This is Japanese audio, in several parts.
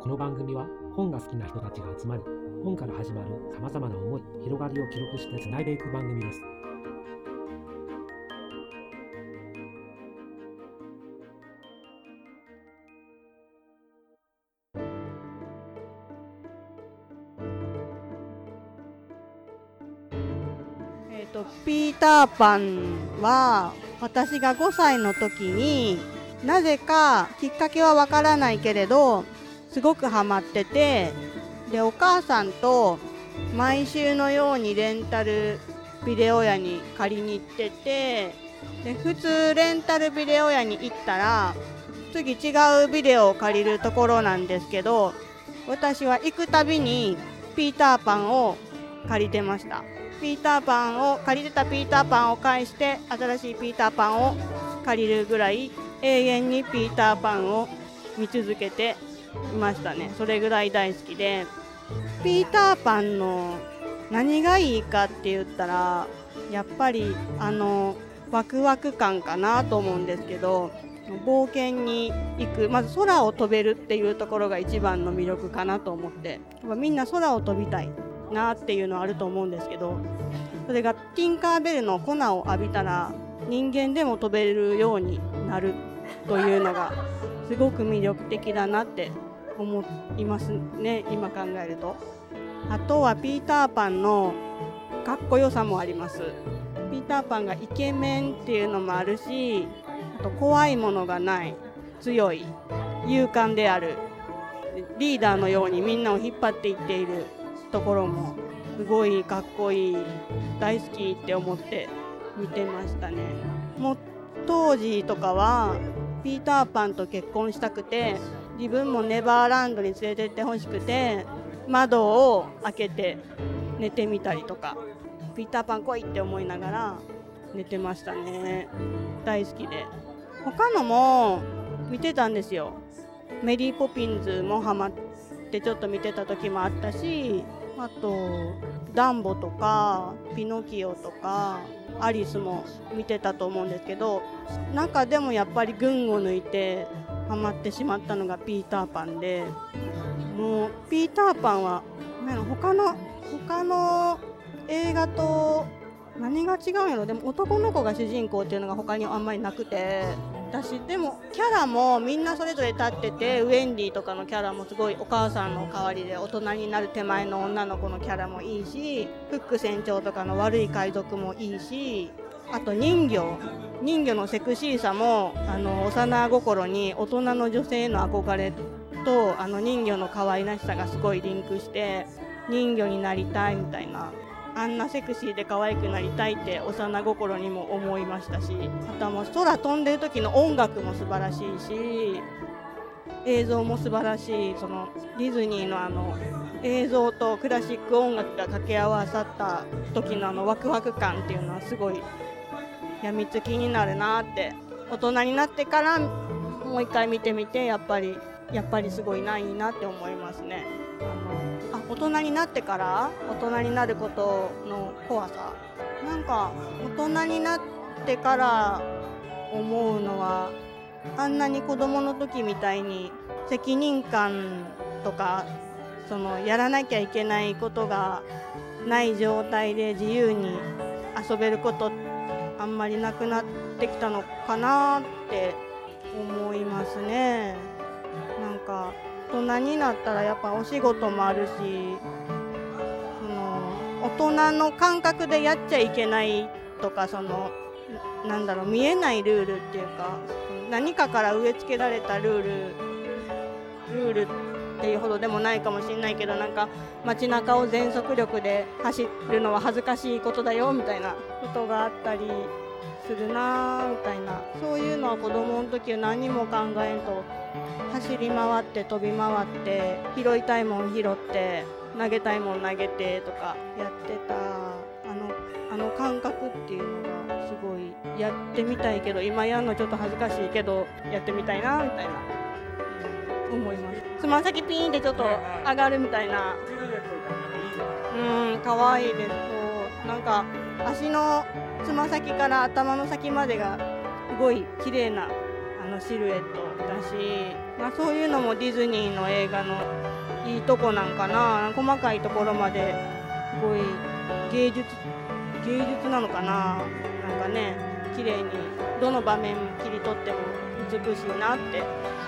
この番組は本が好きな人たちが集まり本から始まるさまざまな思い広がりを記録してつないでいく番組です。えー、とピーターパンは私が5歳の時になぜかきっかけはわからないけれどすごくハマっててでお母さんと毎週のようにレンタルビデオ屋に借りに行っててで普通レンタルビデオ屋に行ったら次違うビデオを借りるところなんですけど私は行くたびにピーターパンを借りてました。ピーターパンを借りてたピーターパンを返して新しいピーターパンを借りるぐらい永遠にピーターパンを見続けていましたね。それぐらい大好きで。ピーターパンの何がいいかって言ったらやっぱりあのワクワク感かなと思うんですけど冒険に行く。まず空を飛べるっていうところが一番の魅力かなと思って。やっぱみんな空を飛びたいなっていうのはあると思うんですけどそれがティンカーベルの粉を浴びたら人間でも飛べるようになるというのがすごく魅力的だなって思いますね今考えると。あとはピーターパンのかっこよさもあります。ピーターパンがイケメンっていうのもあるしあと怖いものがない強い勇敢であるリーダーのようにみんなを引っ張っていっているところもすごいかっこいい大好きって思って見てましたね。当時とかはピーターパンと結婚したくて自分もネバーランドに連れてってほしくて窓を開けて寝てみたりとかピーターパン来いって思いながら寝てましたね。大好きで。他のも見てたんですよ。メリー・ポピンズもハマってちょっと見てた時もあったしあとダンボとかピノキオとかアリスも見てたと思うんですけど中でもやっぱり群を抜いてハマってしまったのがピーターパンでもうピーターパンは他の他の映画と何が違うんやろ。でも男の子が主人公っていうのが他にあんまりなくて。私。でもキャラもみんなそれぞれ立っててウェンディとかのキャラもすごいお母さんの代わりで大人になる手前の女の子のキャラもいいしフック船長とかの悪い海賊もいいしあと人魚人魚のセクシーさもあの幼心に大人の女性への憧れとあの人魚の可愛らしさがすごいリンクして人魚になりたいみたいなあんなセクシーで可愛くなりたいって幼心にも思いましたしあとはもう空飛んでる時の音楽も素晴らしいし映像も素晴らしいそのディズニーのあの映像とクラシック音楽が掛け合わさった時のあのワクワク感っていうのはすごいやみつきになるなって大人になってからもう一回見てみてやっぱりやっぱりすごいないいなって思いますね。大人になってから大人になることの怖さなんか大人になってから思うのはあんなに子供の時みたいに責任感とかそのやらなきゃいけないことがない状態で自由に遊べることあんまりなくなってきたのかなって思いますね。なんか人になったらやっぱお仕事もあるしその大人の感覚でやっちゃいけないとかそのなんだろう見えないルールっていうか何かから植え付けられたルールルールっていうほどでもないかもしれないけどなんか街中を全速力で走るのは恥ずかしいことだよみたいなことがあったりするなみたいな。そういうのは子供の時は何も考えんと走り回って飛び回って拾いたいもん拾って投げたいもん投げてとかやってた。あのあの感覚っていうのがすごいやってみたいけど今やるのちょっと恥ずかしいけどやってみたいなみたいな。思います。つま先ピーンってちょっと上がるみたいな。うん可愛いです。そうなんか足のつま先から頭の先までがすごい綺麗なあのシルエット。し、まあ、そういうのもディズニーの映画のいいとこなんかな。細かいところまですごい芸術芸術なのかな。なんかね綺麗にどの場面切り取っても美しいなって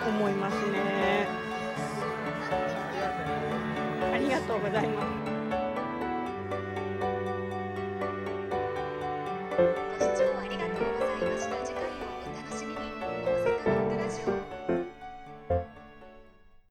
思いますね。ありがとうございます。